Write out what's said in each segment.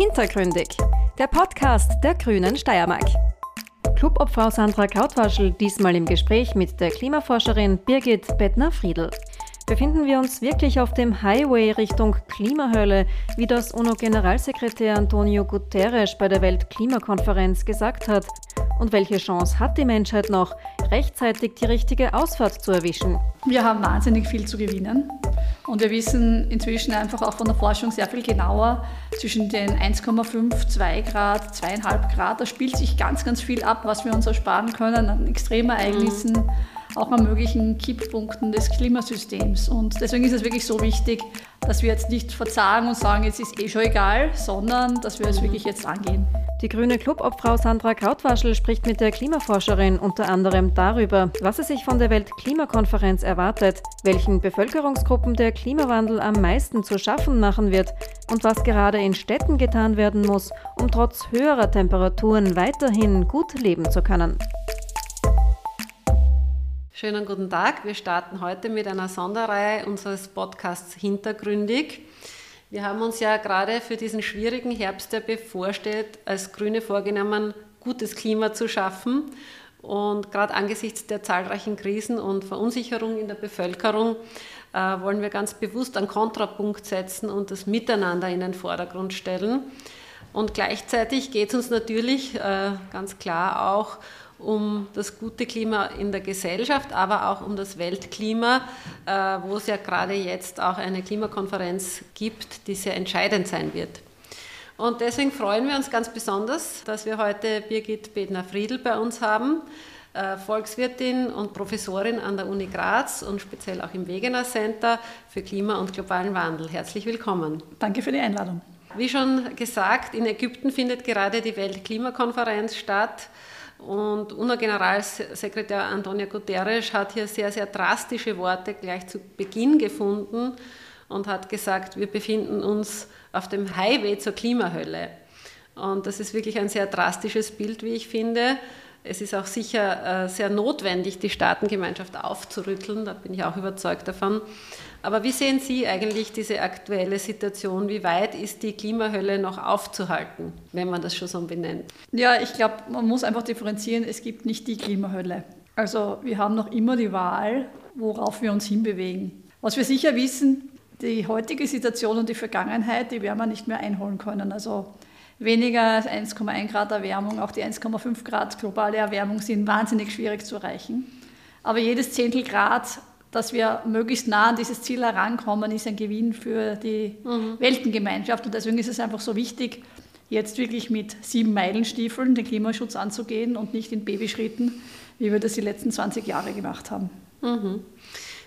Hintergründig, der Podcast der Grünen Steiermark. Clubobfrau Sandra Krautwaschel diesmal im Gespräch mit der Klimaforscherin Birgit Bettner-Friedl. Befinden wir uns wirklich auf dem Highway Richtung Klimahölle, wie das UNO-Generalsekretär Antonio Guterres bei der Weltklimakonferenz gesagt hat? Und welche Chance hat die Menschheit noch, rechtzeitig die richtige Ausfahrt zu erwischen? Wir haben wahnsinnig viel zu gewinnen. Und wir wissen inzwischen einfach auch von der Forschung sehr viel genauer zwischen den 1,5, 2 Grad, 2,5 Grad. Da spielt sich ganz, ganz viel ab, was wir uns ersparen können an Extremereignissen. Mhm auch an möglichen Kipppunkten des Klimasystems. Und deswegen ist es wirklich so wichtig, dass wir jetzt nicht verzagen und sagen, jetzt ist eh schon egal, sondern dass wir es wirklich jetzt angehen. Die grüne Clubobfrau Sandra Krautwaschel spricht mit der Klimaforscherin unter anderem darüber, was sie sich von der Weltklimakonferenz erwartet, welchen Bevölkerungsgruppen der Klimawandel am meisten zu schaffen machen wird und was gerade in Städten getan werden muss, um trotz höherer Temperaturen weiterhin gut leben zu können. Schönen guten Tag. Wir starten heute mit einer Sonderreihe unseres Podcasts Hintergründig. Wir haben uns ja gerade für diesen schwierigen Herbst, der bevorsteht, als Grüne vorgenommen, gutes Klima zu schaffen. Und gerade angesichts der zahlreichen Krisen und Verunsicherung in der Bevölkerung äh, wollen wir ganz bewusst einen Kontrapunkt setzen und das Miteinander in den Vordergrund stellen. Und gleichzeitig geht es uns natürlich äh, ganz klar auch um das gute Klima in der Gesellschaft, aber auch um das Weltklima, äh, wo es ja gerade jetzt auch eine Klimakonferenz gibt, die sehr entscheidend sein wird. Und deswegen freuen wir uns ganz besonders, dass wir heute Birgit Bedner-Friedl bei uns haben, äh, Volkswirtin und Professorin an der Uni Graz und speziell auch im Wegener Center für Klima und globalen Wandel. Herzlich willkommen. Danke für die Einladung. Wie schon gesagt, in Ägypten findet gerade die Weltklimakonferenz statt. Und UNO-Generalsekretär Antonio Guterres hat hier sehr, sehr drastische Worte gleich zu Beginn gefunden und hat gesagt, wir befinden uns auf dem Highway zur Klimahölle. Und das ist wirklich ein sehr drastisches Bild, wie ich finde. Es ist auch sicher äh, sehr notwendig, die Staatengemeinschaft aufzurütteln, da bin ich auch überzeugt davon. Aber wie sehen Sie eigentlich diese aktuelle Situation? Wie weit ist die Klimahölle noch aufzuhalten, wenn man das schon so benennt? Ja, ich glaube, man muss einfach differenzieren, es gibt nicht die Klimahölle. Also wir haben noch immer die Wahl, worauf wir uns hinbewegen. Was wir sicher wissen, die heutige Situation und die Vergangenheit, die werden wir nicht mehr einholen können. Also weniger als 1,1 Grad Erwärmung, auch die 1,5 Grad globale Erwärmung sind wahnsinnig schwierig zu erreichen. Aber jedes Zehntel Grad, dass wir möglichst nah an dieses Ziel herankommen, ist ein Gewinn für die mhm. Weltengemeinschaft. Und deswegen ist es einfach so wichtig, jetzt wirklich mit sieben Meilenstiefeln den Klimaschutz anzugehen und nicht in Babyschritten, wie wir das die letzten 20 Jahre gemacht haben. Mhm.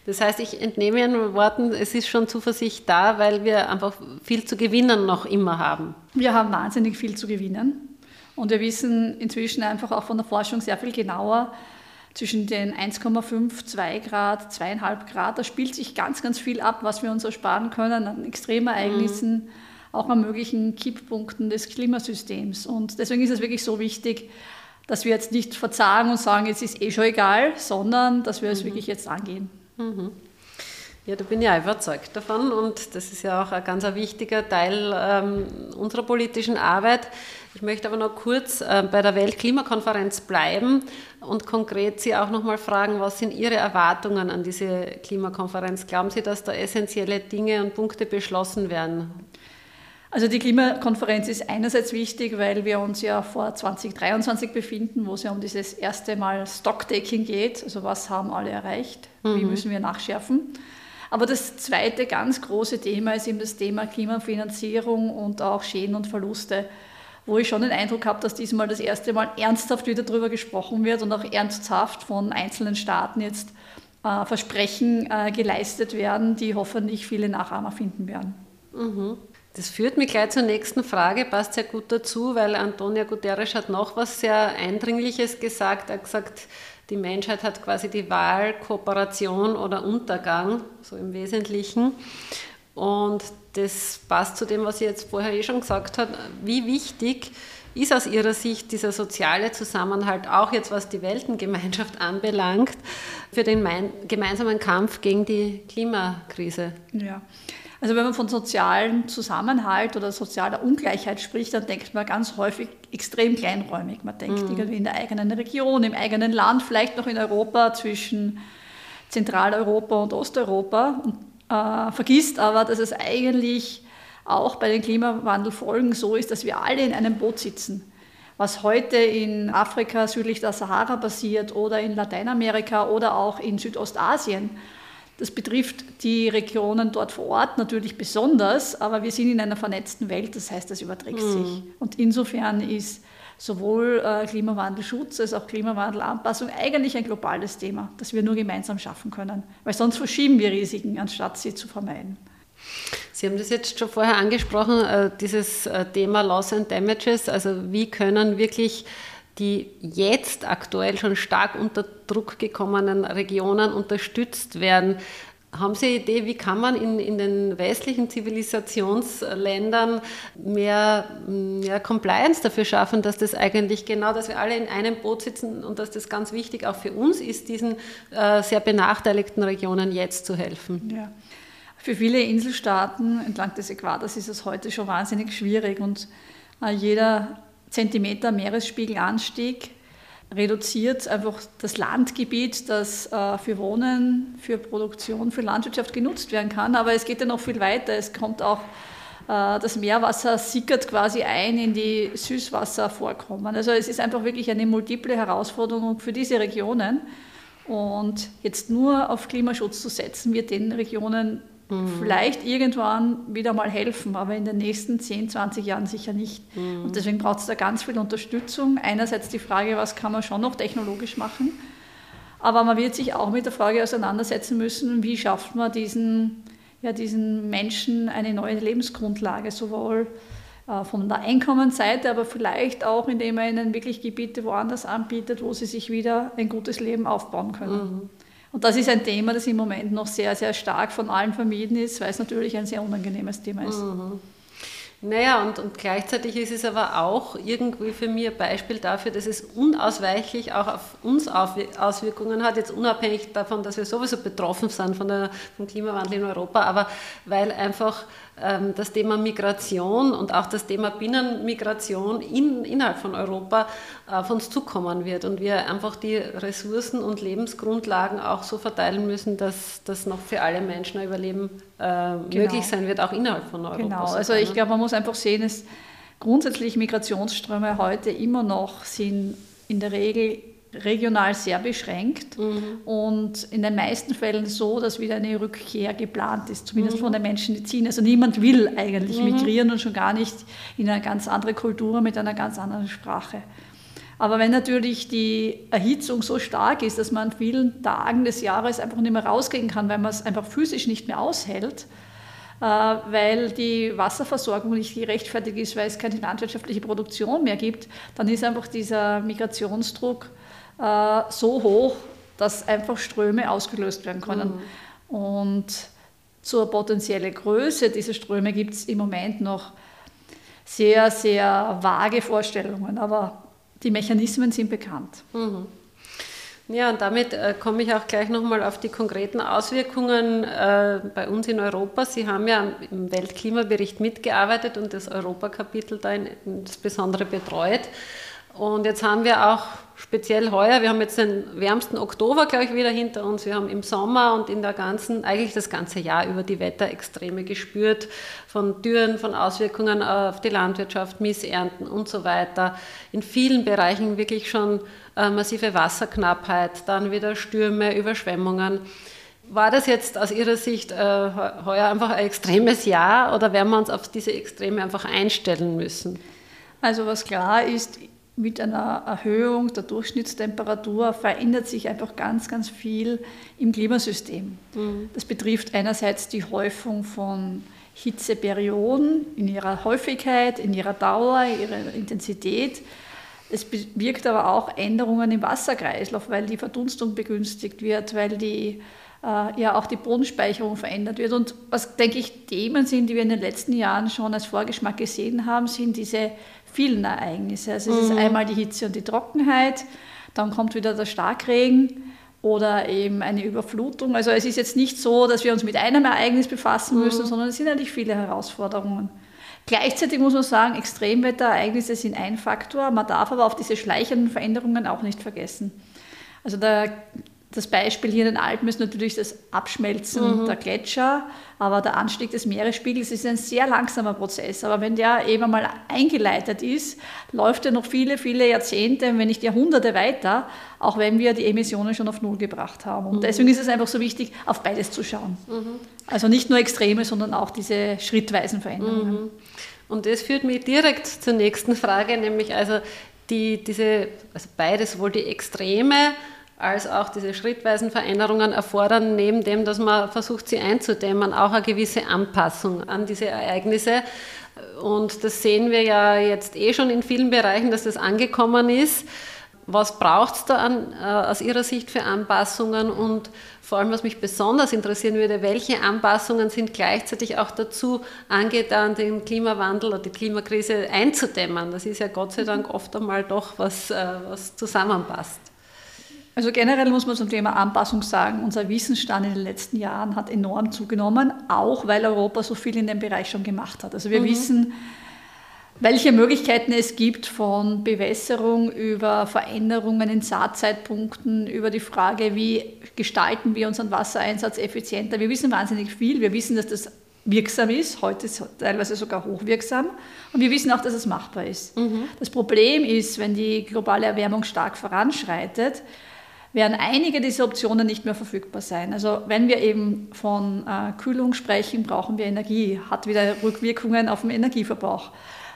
Das heißt, ich entnehme Ihren Worten, es ist schon Zuversicht da, weil wir einfach viel zu gewinnen noch immer haben. Wir haben wahnsinnig viel zu gewinnen. Und wir wissen inzwischen einfach auch von der Forschung sehr viel genauer zwischen den 1,5, 2 Grad, 2,5 Grad. Da spielt sich ganz, ganz viel ab, was wir uns ersparen können an Extremereignissen, mhm. auch an möglichen Kipppunkten des Klimasystems. Und deswegen ist es wirklich so wichtig, dass wir jetzt nicht verzagen und sagen, jetzt ist eh schon egal, sondern dass wir es mhm. wirklich jetzt angehen. Mhm. Ja, da bin ich auch überzeugt davon und das ist ja auch ein ganz wichtiger Teil ähm, unserer politischen Arbeit. Ich möchte aber noch kurz äh, bei der Weltklimakonferenz bleiben und konkret Sie auch noch mal fragen, was sind Ihre Erwartungen an diese Klimakonferenz? Glauben Sie, dass da essentielle Dinge und Punkte beschlossen werden? Also die Klimakonferenz ist einerseits wichtig, weil wir uns ja vor 2023 befinden, wo es ja um dieses erste Mal Stocktaking geht. Also was haben alle erreicht? Mhm. Wie müssen wir nachschärfen? Aber das zweite ganz große Thema ist eben das Thema Klimafinanzierung und auch Schäden und Verluste, wo ich schon den Eindruck habe, dass diesmal das erste Mal ernsthaft wieder darüber gesprochen wird und auch ernsthaft von einzelnen Staaten jetzt äh, Versprechen äh, geleistet werden, die hoffentlich viele Nachahmer finden werden. Mhm. Das führt mich gleich zur nächsten Frage, passt sehr gut dazu, weil Antonia Guterres hat noch was sehr Eindringliches gesagt. Er hat gesagt, die Menschheit hat quasi die Wahl, Kooperation oder Untergang, so im Wesentlichen. Und das passt zu dem, was sie jetzt vorher eh schon gesagt hat. Wie wichtig ist aus Ihrer Sicht dieser soziale Zusammenhalt, auch jetzt was die Weltengemeinschaft anbelangt, für den gemeinsamen Kampf gegen die Klimakrise? Ja. Also wenn man von sozialem Zusammenhalt oder sozialer Ungleichheit spricht, dann denkt man ganz häufig extrem kleinräumig. Man denkt mhm. irgendwie in der eigenen Region, im eigenen Land, vielleicht noch in Europa zwischen Zentraleuropa und Osteuropa und äh, vergisst aber, dass es eigentlich auch bei den Klimawandelfolgen so ist, dass wir alle in einem Boot sitzen. Was heute in Afrika südlich der Sahara passiert oder in Lateinamerika oder auch in Südostasien, das betrifft die Regionen dort vor Ort natürlich besonders, aber wir sind in einer vernetzten Welt, das heißt, das überträgt mhm. sich. Und insofern ist sowohl äh, Klimawandelschutz als auch Klimawandelanpassung eigentlich ein globales Thema, das wir nur gemeinsam schaffen können, weil sonst verschieben wir Risiken, anstatt sie zu vermeiden. Sie haben das jetzt schon vorher angesprochen, äh, dieses äh, Thema Loss and Damages, also wie können wirklich die jetzt aktuell schon stark unter Druck gekommenen Regionen unterstützt werden. Haben Sie eine Idee, wie kann man in, in den westlichen Zivilisationsländern mehr, mehr Compliance dafür schaffen, dass das eigentlich genau, dass wir alle in einem Boot sitzen und dass das ganz wichtig auch für uns ist, diesen äh, sehr benachteiligten Regionen jetzt zu helfen? Ja. Für viele Inselstaaten entlang des Äquators ist es heute schon wahnsinnig schwierig und äh, jeder Zentimeter Meeresspiegelanstieg reduziert einfach das Landgebiet, das äh, für Wohnen, für Produktion, für Landwirtschaft genutzt werden kann. Aber es geht ja noch viel weiter. Es kommt auch, äh, das Meerwasser sickert quasi ein in die Süßwasservorkommen. Also es ist einfach wirklich eine multiple Herausforderung für diese Regionen. Und jetzt nur auf Klimaschutz zu setzen, wird den Regionen mhm. vielleicht irgendwann wieder mal helfen, aber in den nächsten 10, 20 Jahren sicher nicht. Mhm. Und deswegen braucht es da ganz viel Unterstützung. Einerseits die Frage, was kann man schon noch technologisch machen, aber man wird sich auch mit der Frage auseinandersetzen müssen, wie schafft man diesen, ja, diesen Menschen eine neue Lebensgrundlage, sowohl äh, von der Einkommensseite, aber vielleicht auch, indem er ihnen wirklich Gebiete woanders anbietet, wo sie sich wieder ein gutes Leben aufbauen können. Mhm. Und das ist ein Thema, das im Moment noch sehr, sehr stark von allen vermieden ist, weil es natürlich ein sehr unangenehmes Thema ist. Mhm. Naja, und, und gleichzeitig ist es aber auch irgendwie für mich ein Beispiel dafür, dass es unausweichlich auch auf uns Auswirkungen hat, jetzt unabhängig davon, dass wir sowieso betroffen sind von der, vom Klimawandel in Europa, aber weil einfach das Thema Migration und auch das Thema Binnenmigration in, innerhalb von Europa auf uns zukommen wird und wir einfach die Ressourcen und Lebensgrundlagen auch so verteilen müssen, dass das noch für alle Menschen ein Überleben äh, genau. möglich sein wird, auch innerhalb von Europa. Genau, also ich glaube, man muss einfach sehen, dass grundsätzlich Migrationsströme heute immer noch sind in der Regel regional sehr beschränkt mhm. und in den meisten Fällen so, dass wieder eine Rückkehr geplant ist, zumindest mhm. von den Menschen, die ziehen. Also niemand will eigentlich mhm. migrieren und schon gar nicht in eine ganz andere Kultur mit einer ganz anderen Sprache. Aber wenn natürlich die Erhitzung so stark ist, dass man an vielen Tagen des Jahres einfach nicht mehr rausgehen kann, weil man es einfach physisch nicht mehr aushält, äh, weil die Wasserversorgung nicht gerechtfertigt ist, weil es keine landwirtschaftliche Produktion mehr gibt, dann ist einfach dieser Migrationsdruck äh, so hoch, dass einfach Ströme ausgelöst werden können. Mhm. Und zur potenziellen Größe dieser Ströme gibt es im Moment noch sehr, sehr vage Vorstellungen, aber die Mechanismen sind bekannt. Mhm. Ja, und damit äh, komme ich auch gleich nochmal auf die konkreten Auswirkungen äh, bei uns in Europa. Sie haben ja im Weltklimabericht mitgearbeitet und das Europakapitel da in, insbesondere betreut. Und jetzt haben wir auch speziell heuer, wir haben jetzt den wärmsten Oktober, glaube ich, wieder hinter uns. Wir haben im Sommer und in der ganzen, eigentlich das ganze Jahr über die Wetterextreme gespürt, von Dürren, von Auswirkungen auf die Landwirtschaft, Missernten und so weiter. In vielen Bereichen wirklich schon äh, massive Wasserknappheit, dann wieder Stürme, Überschwemmungen. War das jetzt aus Ihrer Sicht äh, heuer einfach ein extremes Jahr oder werden wir uns auf diese Extreme einfach einstellen müssen? Also was klar ist, mit einer Erhöhung der Durchschnittstemperatur verändert sich einfach ganz, ganz viel im Klimasystem. Mhm. Das betrifft einerseits die Häufung von Hitzeperioden in ihrer Häufigkeit, in ihrer Dauer, ihrer Intensität. Es bewirkt aber auch Änderungen im Wasserkreislauf, weil die Verdunstung begünstigt wird, weil die äh, ja auch die Bodenspeicherung verändert wird. Und was, denke ich, Themen sind, die wir in den letzten Jahren schon als Vorgeschmack gesehen haben, sind diese vielen Ereignisse. Also es mhm. ist einmal die Hitze und die Trockenheit, dann kommt wieder der Starkregen oder eben eine Überflutung. Also es ist jetzt nicht so, dass wir uns mit einem Ereignis befassen müssen, mhm. sondern es sind eigentlich viele Herausforderungen. Gleichzeitig muss man sagen, Extremwetterereignisse sind ein Faktor. Man darf aber auf diese schleichenden Veränderungen auch nicht vergessen. Also der das Beispiel hier in den Alpen ist natürlich das Abschmelzen mhm. der Gletscher, aber der Anstieg des Meeresspiegels ist ein sehr langsamer Prozess. Aber wenn der eben mal eingeleitet ist, läuft er noch viele, viele Jahrzehnte, wenn nicht Jahrhunderte weiter, auch wenn wir die Emissionen schon auf Null gebracht haben. Und mhm. deswegen ist es einfach so wichtig, auf beides zu schauen. Mhm. Also nicht nur Extreme, sondern auch diese schrittweisen Veränderungen. Mhm. Und das führt mich direkt zur nächsten Frage, nämlich also die, diese, also beides, sowohl die Extreme, als auch diese schrittweisen Veränderungen erfordern, neben dem, dass man versucht, sie einzudämmen, auch eine gewisse Anpassung an diese Ereignisse. Und das sehen wir ja jetzt eh schon in vielen Bereichen, dass das angekommen ist. Was braucht es da an, äh, aus Ihrer Sicht für Anpassungen und vor allem, was mich besonders interessieren würde, welche Anpassungen sind gleichzeitig auch dazu angetan, den Klimawandel oder die Klimakrise einzudämmen? Das ist ja Gott sei Dank oft einmal doch was, äh, was zusammenpasst. Also generell muss man zum Thema Anpassung sagen, unser Wissensstand in den letzten Jahren hat enorm zugenommen, auch weil Europa so viel in dem Bereich schon gemacht hat. Also wir mhm. wissen, welche Möglichkeiten es gibt von Bewässerung über Veränderungen in Saatzeitpunkten, über die Frage, wie gestalten wir unseren Wassereinsatz effizienter. Wir wissen wahnsinnig viel. Wir wissen, dass das wirksam ist, heute ist es teilweise sogar hochwirksam. Und wir wissen auch, dass es machbar ist. Mhm. Das Problem ist, wenn die globale Erwärmung stark voranschreitet, werden einige dieser Optionen nicht mehr verfügbar sein. Also wenn wir eben von äh, Kühlung sprechen, brauchen wir Energie, hat wieder Rückwirkungen auf den Energieverbrauch.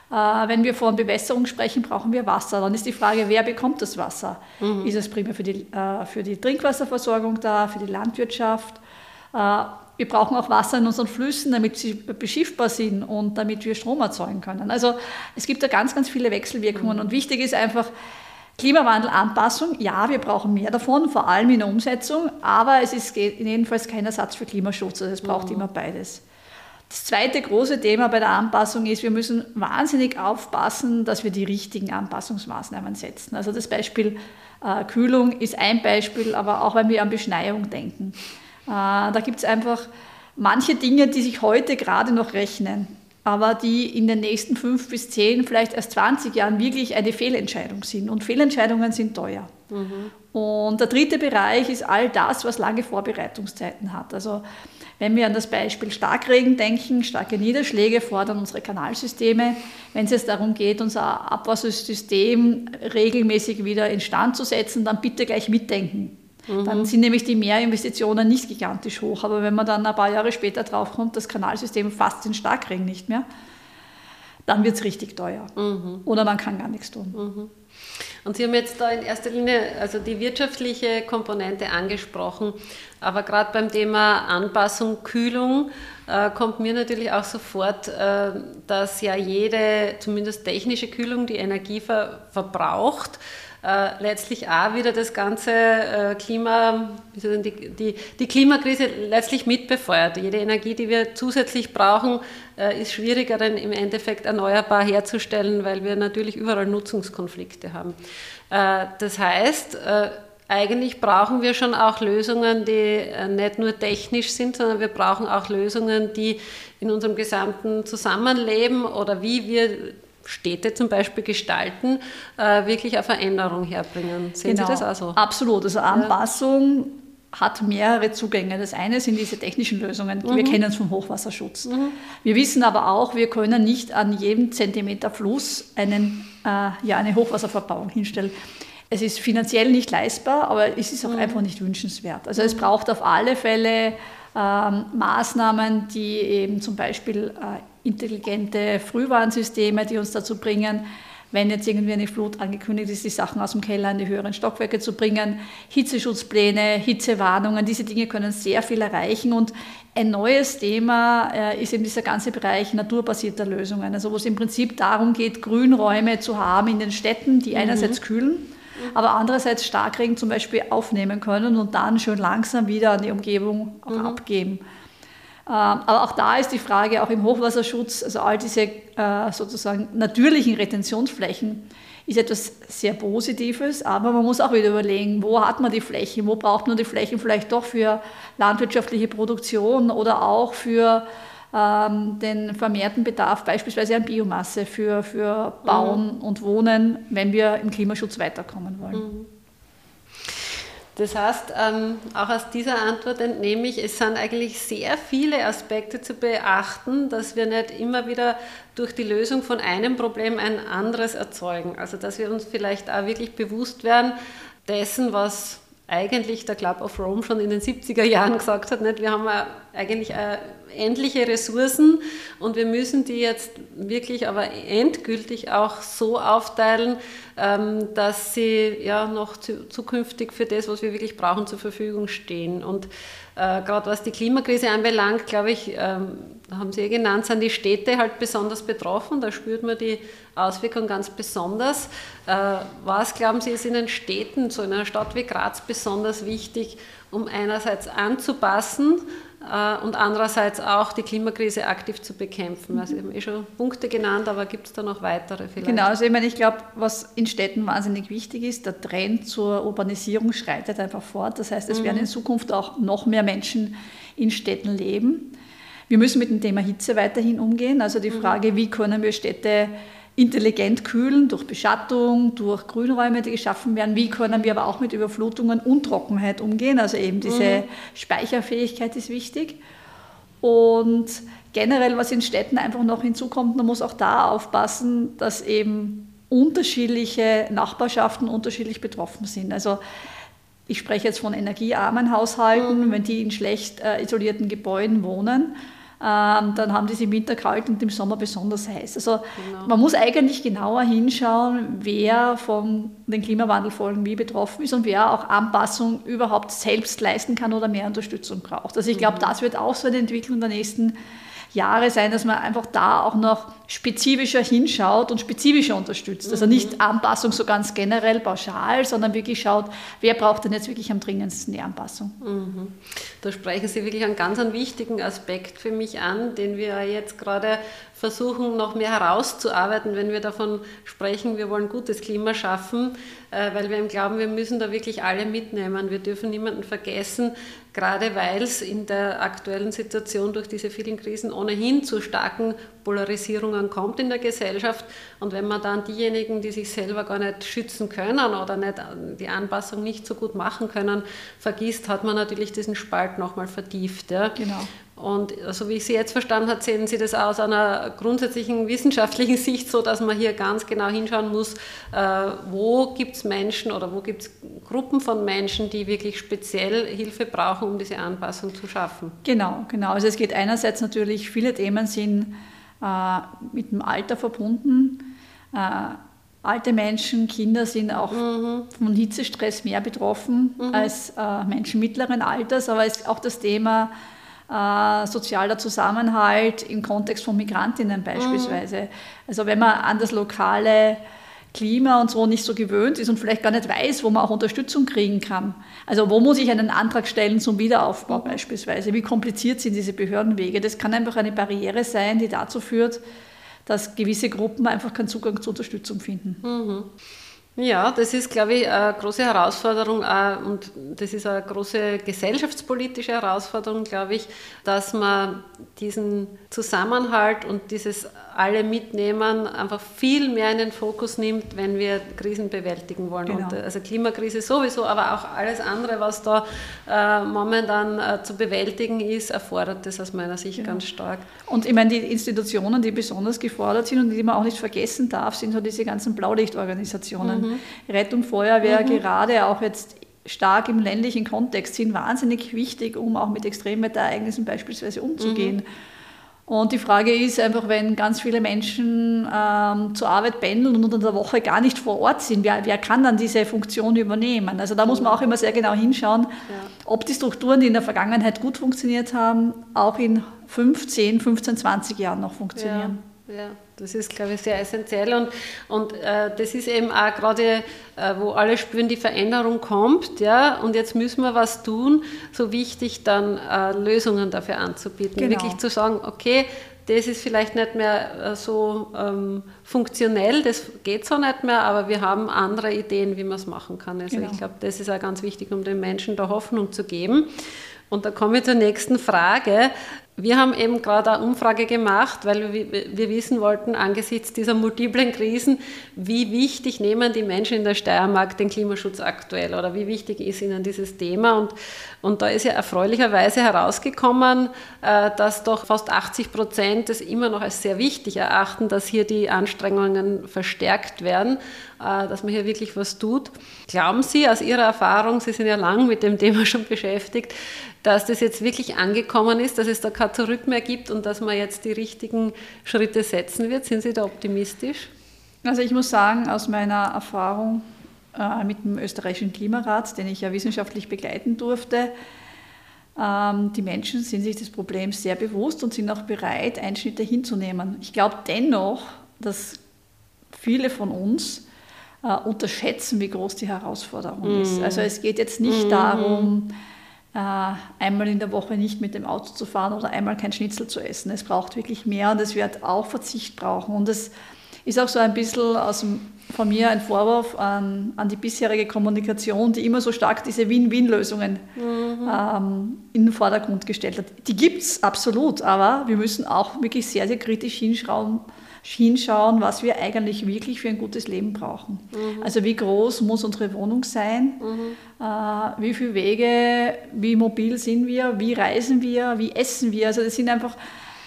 Äh, wenn wir von Bewässerung sprechen, brauchen wir Wasser. Dann ist die Frage, wer bekommt das Wasser? Mhm. Ist es primär für die, äh, für die Trinkwasserversorgung da, für die Landwirtschaft? Äh, wir brauchen auch Wasser in unseren Flüssen, damit sie beschiffbar sind und damit wir Strom erzeugen können. Also es gibt da ganz, ganz viele Wechselwirkungen mhm. und wichtig ist einfach, Klimawandelanpassung, ja, wir brauchen mehr davon, vor allem in der Umsetzung, aber es ist jedenfalls kein Ersatz für Klimaschutz, also es braucht mhm. immer beides. Das zweite große Thema bei der Anpassung ist, wir müssen wahnsinnig aufpassen, dass wir die richtigen Anpassungsmaßnahmen setzen. Also das Beispiel äh, Kühlung ist ein Beispiel, aber auch wenn wir an Beschneiung denken. Äh, da gibt es einfach manche Dinge, die sich heute gerade noch rechnen aber die in den nächsten fünf bis zehn, vielleicht erst 20 Jahren wirklich eine Fehlentscheidung sind. Und Fehlentscheidungen sind teuer. Mhm. Und der dritte Bereich ist all das, was lange Vorbereitungszeiten hat. Also wenn wir an das Beispiel Starkregen denken, starke Niederschläge fordern unsere Kanalsysteme. Wenn es jetzt darum geht, unser Abwassersystem regelmäßig wieder instand zu setzen, dann bitte gleich mitdenken. Mhm. Dann sind nämlich die Mehrinvestitionen nicht gigantisch hoch. Aber wenn man dann ein paar Jahre später draufkommt, das Kanalsystem fasst den Starkregen nicht mehr, dann wird es richtig teuer. Mhm. Oder man kann gar nichts tun. Mhm. Und Sie haben jetzt da in erster Linie also die wirtschaftliche Komponente angesprochen, aber gerade beim Thema Anpassung, Kühlung äh, kommt mir natürlich auch sofort, äh, dass ja jede, zumindest technische Kühlung, die Energie ver verbraucht äh, letztlich auch wieder das ganze äh, Klima, die, die, die, Klimakrise letztlich mitbefeuert. Jede Energie, die wir zusätzlich brauchen, äh, ist schwieriger dann im Endeffekt erneuerbar herzustellen, weil wir natürlich überall Nutzungskonflikte haben. Äh, das heißt, äh, eigentlich brauchen wir schon auch Lösungen, die äh, nicht nur technisch sind, sondern wir brauchen auch Lösungen, die in unserem gesamten Zusammenleben oder wie wir Städte zum Beispiel gestalten, äh, wirklich eine Veränderung herbringen. Sehen genau. Sie das also? Absolut. Also Anpassung ja. hat mehrere Zugänge. Das eine sind diese technischen Lösungen. Mhm. Wir kennen es vom Hochwasserschutz. Mhm. Wir wissen aber auch, wir können nicht an jedem Zentimeter Fluss einen, äh, ja, eine Hochwasserverbauung hinstellen. Es ist finanziell nicht leistbar, aber es ist auch mhm. einfach nicht wünschenswert. Also es braucht auf alle Fälle ähm, Maßnahmen, die eben zum Beispiel äh, intelligente Frühwarnsysteme, die uns dazu bringen, wenn jetzt irgendwie eine Flut angekündigt ist, die Sachen aus dem Keller in die höheren Stockwerke zu bringen, Hitzeschutzpläne, Hitzewarnungen, diese Dinge können sehr viel erreichen. Und ein neues Thema äh, ist eben dieser ganze Bereich naturbasierter Lösungen, also wo es im Prinzip darum geht, Grünräume zu haben in den Städten, die mhm. einerseits kühlen, aber andererseits Starkregen zum Beispiel aufnehmen können und dann schon langsam wieder an die Umgebung auch mhm. abgeben. Ähm, aber auch da ist die Frage, auch im Hochwasserschutz, also all diese äh, sozusagen natürlichen Retentionsflächen, ist etwas sehr Positives, aber man muss auch wieder überlegen, wo hat man die Flächen, wo braucht man die Flächen vielleicht doch für landwirtschaftliche Produktion oder auch für ähm, den vermehrten Bedarf beispielsweise an Biomasse für, für Bauen mhm. und Wohnen, wenn wir im Klimaschutz weiterkommen wollen. Mhm. Das heißt, ähm, auch aus dieser Antwort entnehme ich, es sind eigentlich sehr viele Aspekte zu beachten, dass wir nicht immer wieder durch die Lösung von einem Problem ein anderes erzeugen. Also dass wir uns vielleicht auch wirklich bewusst werden dessen, was eigentlich der Club of Rome schon in den 70er Jahren gesagt hat, nicht? wir haben eigentlich endliche Ressourcen und wir müssen die jetzt wirklich aber endgültig auch so aufteilen, ähm, dass sie ja noch zukünftig für das, was wir wirklich brauchen, zur Verfügung stehen. Und äh, gerade was die Klimakrise anbelangt, glaube ich, ähm, haben Sie eh genannt, sind die Städte halt besonders betroffen. Da spürt man die Auswirkungen ganz besonders. Äh, was, glauben Sie, ist in den Städten, so in einer Stadt wie Graz, besonders wichtig, um einerseits anzupassen äh, und andererseits auch die Klimakrise aktiv zu bekämpfen. Also ich habe eh schon Punkte genannt, aber gibt es da noch weitere vielleicht? Genau, also ich meine, ich glaube, was in Städten wahnsinnig wichtig ist, der Trend zur Urbanisierung schreitet einfach fort. Das heißt, es mhm. werden in Zukunft auch noch mehr Menschen in Städten leben. Wir müssen mit dem Thema Hitze weiterhin umgehen. Also die mhm. Frage, wie können wir Städte intelligent kühlen durch Beschattung, durch Grünräume, die geschaffen werden. Wie können wir aber auch mit Überflutungen und Trockenheit umgehen? Also eben diese mhm. Speicherfähigkeit ist wichtig. Und generell, was in Städten einfach noch hinzukommt, man muss auch da aufpassen, dass eben unterschiedliche Nachbarschaften unterschiedlich betroffen sind. Also ich spreche jetzt von energiearmen Haushalten, mhm. wenn die in schlecht äh, isolierten Gebäuden wohnen dann haben die es im Winter kalt und im Sommer besonders heiß. Also genau. man muss eigentlich genauer hinschauen, wer von den Klimawandelfolgen wie betroffen ist und wer auch Anpassung überhaupt selbst leisten kann oder mehr Unterstützung braucht. Also ich glaube, mhm. das wird auch so eine Entwicklung der nächsten Jahre sein, dass man einfach da auch noch spezifischer hinschaut und spezifischer unterstützt. Also nicht mhm. Anpassung so ganz generell pauschal, sondern wirklich schaut, wer braucht denn jetzt wirklich am dringendsten die Anpassung. Mhm. Da sprechen Sie wirklich einen ganz einen wichtigen Aspekt für mich an, den wir jetzt gerade versuchen, noch mehr herauszuarbeiten, wenn wir davon sprechen, wir wollen gutes Klima schaffen, äh, weil wir glauben, wir müssen da wirklich alle mitnehmen. Wir dürfen niemanden vergessen, gerade weil es in der aktuellen Situation durch diese vielen Krisen ohnehin zu starken Polarisierungen kommt in der Gesellschaft. Und wenn man dann diejenigen, die sich selber gar nicht schützen können oder nicht, die Anpassung nicht so gut machen können, vergisst, hat man natürlich diesen Spalt nochmal vertieft. Ja. Genau. Und so wie ich Sie jetzt verstanden habe, sehen Sie das aus einer grundsätzlichen wissenschaftlichen Sicht so, dass man hier ganz genau hinschauen muss, äh, wo gibt es Menschen oder wo gibt es Gruppen von Menschen, die wirklich speziell Hilfe brauchen, um diese Anpassung zu schaffen. Genau, genau. Also es geht einerseits natürlich, viele Themen sind äh, mit dem Alter verbunden. Äh, alte Menschen, Kinder sind auch mhm. von Hitzestress mehr betroffen mhm. als Menschen mittleren Alters, aber es ist auch das Thema, äh, sozialer Zusammenhalt im Kontext von Migrantinnen beispielsweise. Mhm. Also wenn man an das lokale Klima und so nicht so gewöhnt ist und vielleicht gar nicht weiß, wo man auch Unterstützung kriegen kann. Also wo muss ich einen Antrag stellen zum Wiederaufbau beispielsweise? Wie kompliziert sind diese Behördenwege? Das kann einfach eine Barriere sein, die dazu führt, dass gewisse Gruppen einfach keinen Zugang zur Unterstützung finden. Mhm. Ja, das ist, glaube ich, eine große Herausforderung äh, und das ist eine große gesellschaftspolitische Herausforderung, glaube ich, dass man diesen Zusammenhalt und dieses alle mitnehmen einfach viel mehr in den Fokus nimmt, wenn wir Krisen bewältigen wollen. Genau. Und, äh, also Klimakrise sowieso, aber auch alles andere, was da äh, momentan äh, zu bewältigen ist, erfordert das aus meiner Sicht genau. ganz stark. Und ich meine, die Institutionen, die besonders gefordert sind und die man auch nicht vergessen darf, sind so diese ganzen Blaulichtorganisationen. Mhm. Rettung, Feuerwehr, mhm. gerade auch jetzt stark im ländlichen Kontext sind wahnsinnig wichtig, um auch mit Extremwetterereignissen beispielsweise umzugehen. Mhm. Und die Frage ist einfach, wenn ganz viele Menschen ähm, zur Arbeit pendeln und unter der Woche gar nicht vor Ort sind, wer, wer kann dann diese Funktion übernehmen? Also da muss man auch immer sehr genau hinschauen, ja. ob die Strukturen, die in der Vergangenheit gut funktioniert haben, auch in 5, 10, 15, 20 Jahren noch funktionieren. Ja, das ist, glaube ich, sehr essentiell und, und äh, das ist eben auch gerade, äh, wo alle spüren, die Veränderung kommt, ja, und jetzt müssen wir was tun, so wichtig dann äh, Lösungen dafür anzubieten. Genau. Wirklich zu sagen, okay, das ist vielleicht nicht mehr äh, so ähm, funktionell, das geht so nicht mehr, aber wir haben andere Ideen, wie man es machen kann. Also genau. ich glaube, das ist auch ganz wichtig, um den Menschen da Hoffnung zu geben. Und da komme ich zur nächsten Frage. Wir haben eben gerade eine Umfrage gemacht, weil wir, wissen wollten, angesichts dieser multiplen Krisen, wie wichtig nehmen die Menschen in der Steiermark den Klimaschutz aktuell oder wie wichtig ist ihnen dieses Thema. Und, und da ist ja erfreulicherweise herausgekommen, äh, dass doch fast 80 Prozent es immer noch als sehr wichtig erachten, dass hier die Anstrengungen verstärkt werden, äh, dass man hier wirklich was tut. Glauben Sie aus Ihrer Erfahrung, Sie sind ja lang mit dem Thema schon beschäftigt, dass das jetzt wirklich angekommen ist, dass es da kein Zurück mehr gibt und dass man jetzt die richtigen Schritte setzen wird? Sind Sie da optimistisch? Also ich muss sagen, aus meiner Erfahrung äh, mit dem österreichischen Klimarat, den ich ja wissenschaftlich begleiten durfte, ähm, die Menschen sind sich des Problems sehr bewusst und sind auch bereit, Einschnitte hinzunehmen. Ich glaube dennoch, dass viele von uns äh, unterschätzen, wie groß die Herausforderung mm. ist. Also es geht jetzt nicht mm. darum, einmal in der Woche nicht mit dem Auto zu fahren oder einmal kein Schnitzel zu essen. Es braucht wirklich mehr und es wird auch Verzicht brauchen. Und es ist auch so ein bisschen aus dem, von mir ein Vorwurf an, an die bisherige Kommunikation, die immer so stark diese Win-Win-Lösungen mhm. ähm, in den Vordergrund gestellt hat. Die gibt es absolut, aber wir müssen auch wirklich sehr, sehr kritisch hinschauen, hinschauen, was wir eigentlich wirklich für ein gutes Leben brauchen. Mhm. Also wie groß muss unsere Wohnung sein, mhm. äh, wie viele Wege, wie mobil sind wir, wie reisen wir, wie essen wir. Also das sind einfach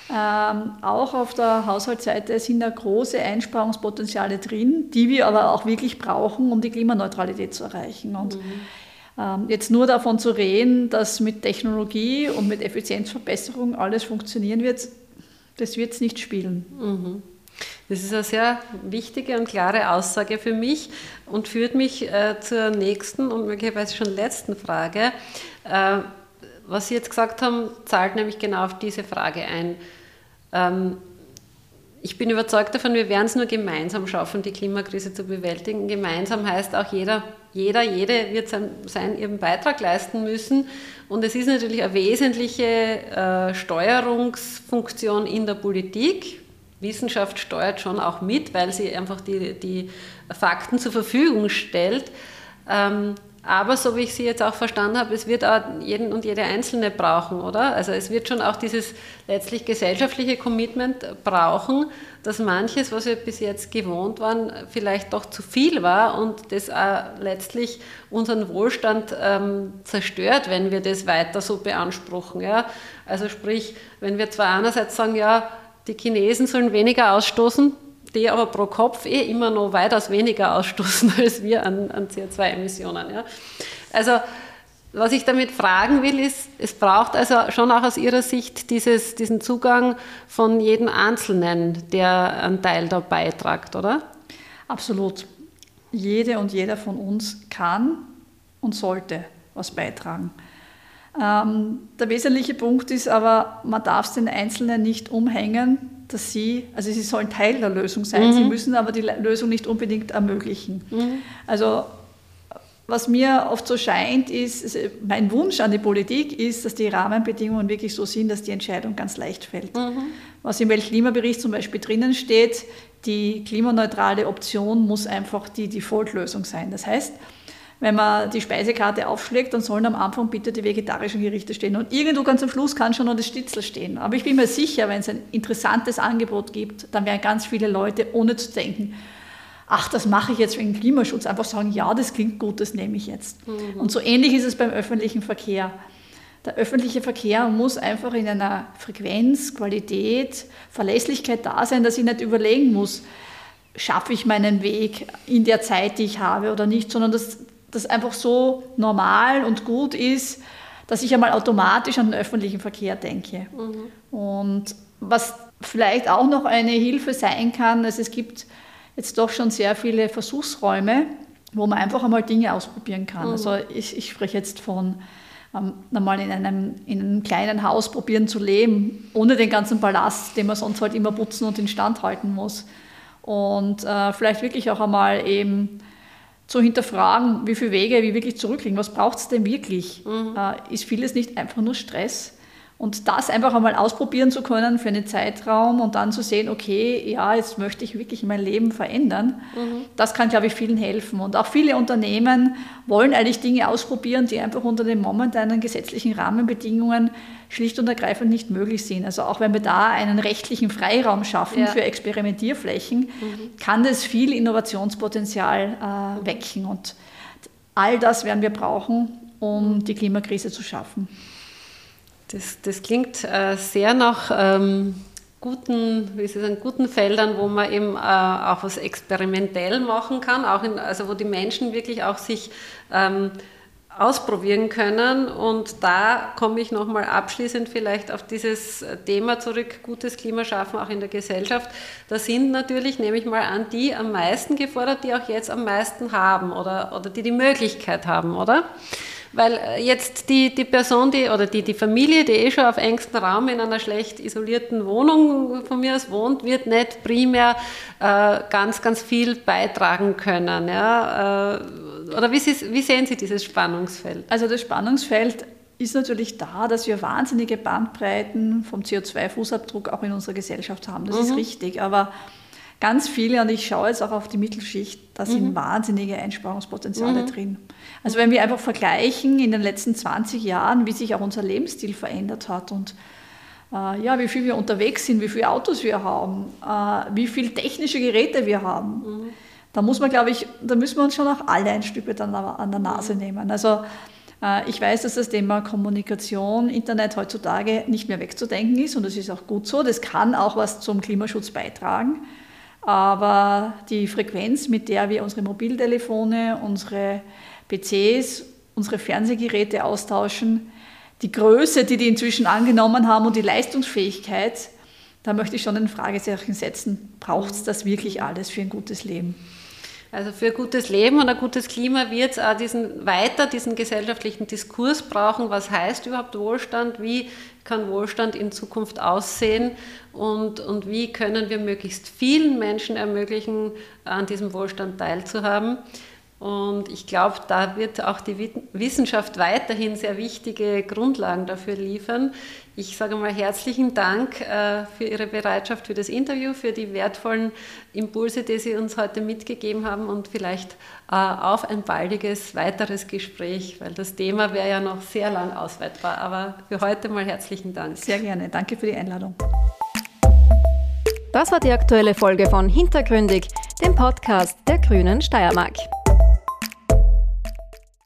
ähm, auch auf der Haushaltsseite sind da große Einsparungspotenziale drin, die wir aber auch wirklich brauchen, um die Klimaneutralität zu erreichen. Und mhm. ähm, jetzt nur davon zu reden, dass mit Technologie und mit Effizienzverbesserung alles funktionieren wird, das wird es nicht spielen. Das ist eine sehr wichtige und klare Aussage für mich und führt mich äh, zur nächsten und möglicherweise schon letzten Frage. Äh, was Sie jetzt gesagt haben, zahlt nämlich genau auf diese Frage ein. Ähm, ich bin überzeugt davon, wir werden es nur gemeinsam schaffen, die Klimakrise zu bewältigen. Gemeinsam heißt auch jeder, jeder, jede wird sein, seinen ihren Beitrag leisten müssen. Und es ist natürlich eine wesentliche äh, Steuerungsfunktion in der Politik. Wissenschaft steuert schon auch mit, weil sie einfach die, die Fakten zur Verfügung stellt. Ähm, aber so wie ich Sie jetzt auch verstanden habe, es wird auch jeden und jede Einzelne brauchen, oder? Also es wird schon auch dieses letztlich gesellschaftliche Commitment brauchen, dass manches, was wir bis jetzt gewohnt waren, vielleicht doch zu viel war und das auch letztlich unseren Wohlstand ähm, zerstört, wenn wir das weiter so beanspruchen. Ja? Also sprich, wenn wir zwar einerseits sagen, ja, die Chinesen sollen weniger ausstoßen, die aber pro Kopf eh immer noch weitaus weniger ausstoßen als wir an, an CO2-Emissionen. Ja. Also was ich damit fragen will, ist, es braucht also schon auch aus Ihrer Sicht dieses, diesen Zugang von jedem Einzelnen, der einen Teil da beitragt, oder? Absolut. Jede und jeder von uns kann und sollte was beitragen. Ähm, der wesentliche Punkt ist aber, man darf es den Einzelnen nicht umhängen, dass sie, also sie sollen Teil der Lösung sein, mhm. sie müssen aber die Lösung nicht unbedingt ermöglichen. Mhm. Also was mir oft so scheint, ist, also mein Wunsch an die Politik ist, dass die Rahmenbedingungen wirklich so sind, dass die Entscheidung ganz leicht fällt. Mhm. Was im Weltklimabericht zum Beispiel drinnen steht, die klimaneutrale Option muss einfach die Default-Lösung sein. Das heißt, wenn man die Speisekarte aufschlägt, dann sollen am Anfang bitte die vegetarischen Gerichte stehen. Und irgendwo ganz am Schluss kann schon noch das Stitzel stehen. Aber ich bin mir sicher, wenn es ein interessantes Angebot gibt, dann werden ganz viele Leute, ohne zu denken, ach, das mache ich jetzt wegen Klimaschutz, einfach sagen, ja, das klingt gut, das nehme ich jetzt. Mhm. Und so ähnlich ist es beim öffentlichen Verkehr. Der öffentliche Verkehr muss einfach in einer Frequenz, Qualität, Verlässlichkeit da sein, dass ich nicht überlegen muss, schaffe ich meinen Weg in der Zeit, die ich habe oder nicht, sondern dass das einfach so normal und gut ist, dass ich einmal automatisch an den öffentlichen Verkehr denke. Mhm. Und was vielleicht auch noch eine Hilfe sein kann, also es gibt jetzt doch schon sehr viele Versuchsräume, wo man einfach einmal Dinge ausprobieren kann. Mhm. Also ich, ich spreche jetzt von ähm, einmal in einem, in einem kleinen Haus probieren zu leben, ohne den ganzen Ballast, den man sonst halt immer putzen und instand halten muss. Und äh, vielleicht wirklich auch einmal eben zu hinterfragen, wie viele Wege wie wirklich zurückliegen. Was braucht es denn wirklich? Mhm. Äh, ist vieles nicht einfach nur Stress? Und das einfach einmal ausprobieren zu können für einen Zeitraum und dann zu sehen, okay, ja, jetzt möchte ich wirklich mein Leben verändern, mhm. das kann, glaube ich, vielen helfen. Und auch viele Unternehmen wollen eigentlich Dinge ausprobieren, die einfach unter den momentanen gesetzlichen Rahmenbedingungen schlicht und ergreifend nicht möglich sind. Also auch wenn wir da einen rechtlichen Freiraum schaffen ja. für Experimentierflächen, mhm. kann das viel Innovationspotenzial äh, wecken. Und all das werden wir brauchen, um die Klimakrise zu schaffen. Das, das klingt äh, sehr nach ähm, guten, wie Sie sagen, guten Feldern, wo man eben äh, auch was experimentell machen kann, auch in, also wo die Menschen wirklich auch sich ähm, ausprobieren können. Und da komme ich nochmal abschließend vielleicht auf dieses Thema zurück, gutes Klima schaffen, auch in der Gesellschaft. Da sind natürlich, nehme ich mal an, die am meisten gefordert, die auch jetzt am meisten haben oder, oder die die Möglichkeit haben, oder? Weil äh, jetzt die, die Person, die oder die, die Familie, die eh schon auf engstem Raum in einer schlecht isolierten Wohnung von mir aus wohnt, wird nicht primär äh, ganz, ganz viel beitragen können. Ja? Äh, oder wie, Sie, wie sehen Sie dieses Spannungsfeld? Also das Spannungsfeld ist natürlich da, dass wir wahnsinnige Bandbreiten vom CO2-Fußabdruck auch in unserer Gesellschaft haben. Das mhm. ist richtig. Aber ganz viele, und ich schaue jetzt auch auf die Mittelschicht, da sind mhm. wahnsinnige Einsparungspotenziale mhm. drin. Also wenn wir einfach vergleichen in den letzten 20 Jahren, wie sich auch unser Lebensstil verändert hat und äh, ja, wie viel wir unterwegs sind, wie viele Autos wir haben, äh, wie viele technische Geräte wir haben, mhm. Da muss man, glaube ich, da müssen wir uns schon auch alle ein Stück weit an, an der Nase mhm. nehmen. Also äh, ich weiß, dass das Thema Kommunikation, Internet heutzutage nicht mehr wegzudenken ist und das ist auch gut so. Das kann auch was zum Klimaschutz beitragen. Aber die Frequenz, mit der wir unsere Mobiltelefone, unsere PCs, unsere Fernsehgeräte austauschen, die Größe, die die inzwischen angenommen haben und die Leistungsfähigkeit, da möchte ich schon ein Fragezeichen setzen. Braucht es das wirklich alles für ein gutes Leben? Also für ein gutes Leben und ein gutes Klima wird es auch diesen, weiter diesen gesellschaftlichen Diskurs brauchen. Was heißt überhaupt Wohlstand? Wie kann Wohlstand in Zukunft aussehen? Und, und wie können wir möglichst vielen Menschen ermöglichen, an diesem Wohlstand teilzuhaben? Und ich glaube, da wird auch die Wissenschaft weiterhin sehr wichtige Grundlagen dafür liefern. Ich sage mal herzlichen Dank äh, für Ihre Bereitschaft für das Interview, für die wertvollen Impulse, die Sie uns heute mitgegeben haben und vielleicht äh, auf ein baldiges weiteres Gespräch, weil das Thema wäre ja noch sehr lang ausweitbar. Aber für heute mal herzlichen Dank. Sehr gerne. Danke für die Einladung. Das war die aktuelle Folge von Hintergründig, dem Podcast der Grünen Steiermark.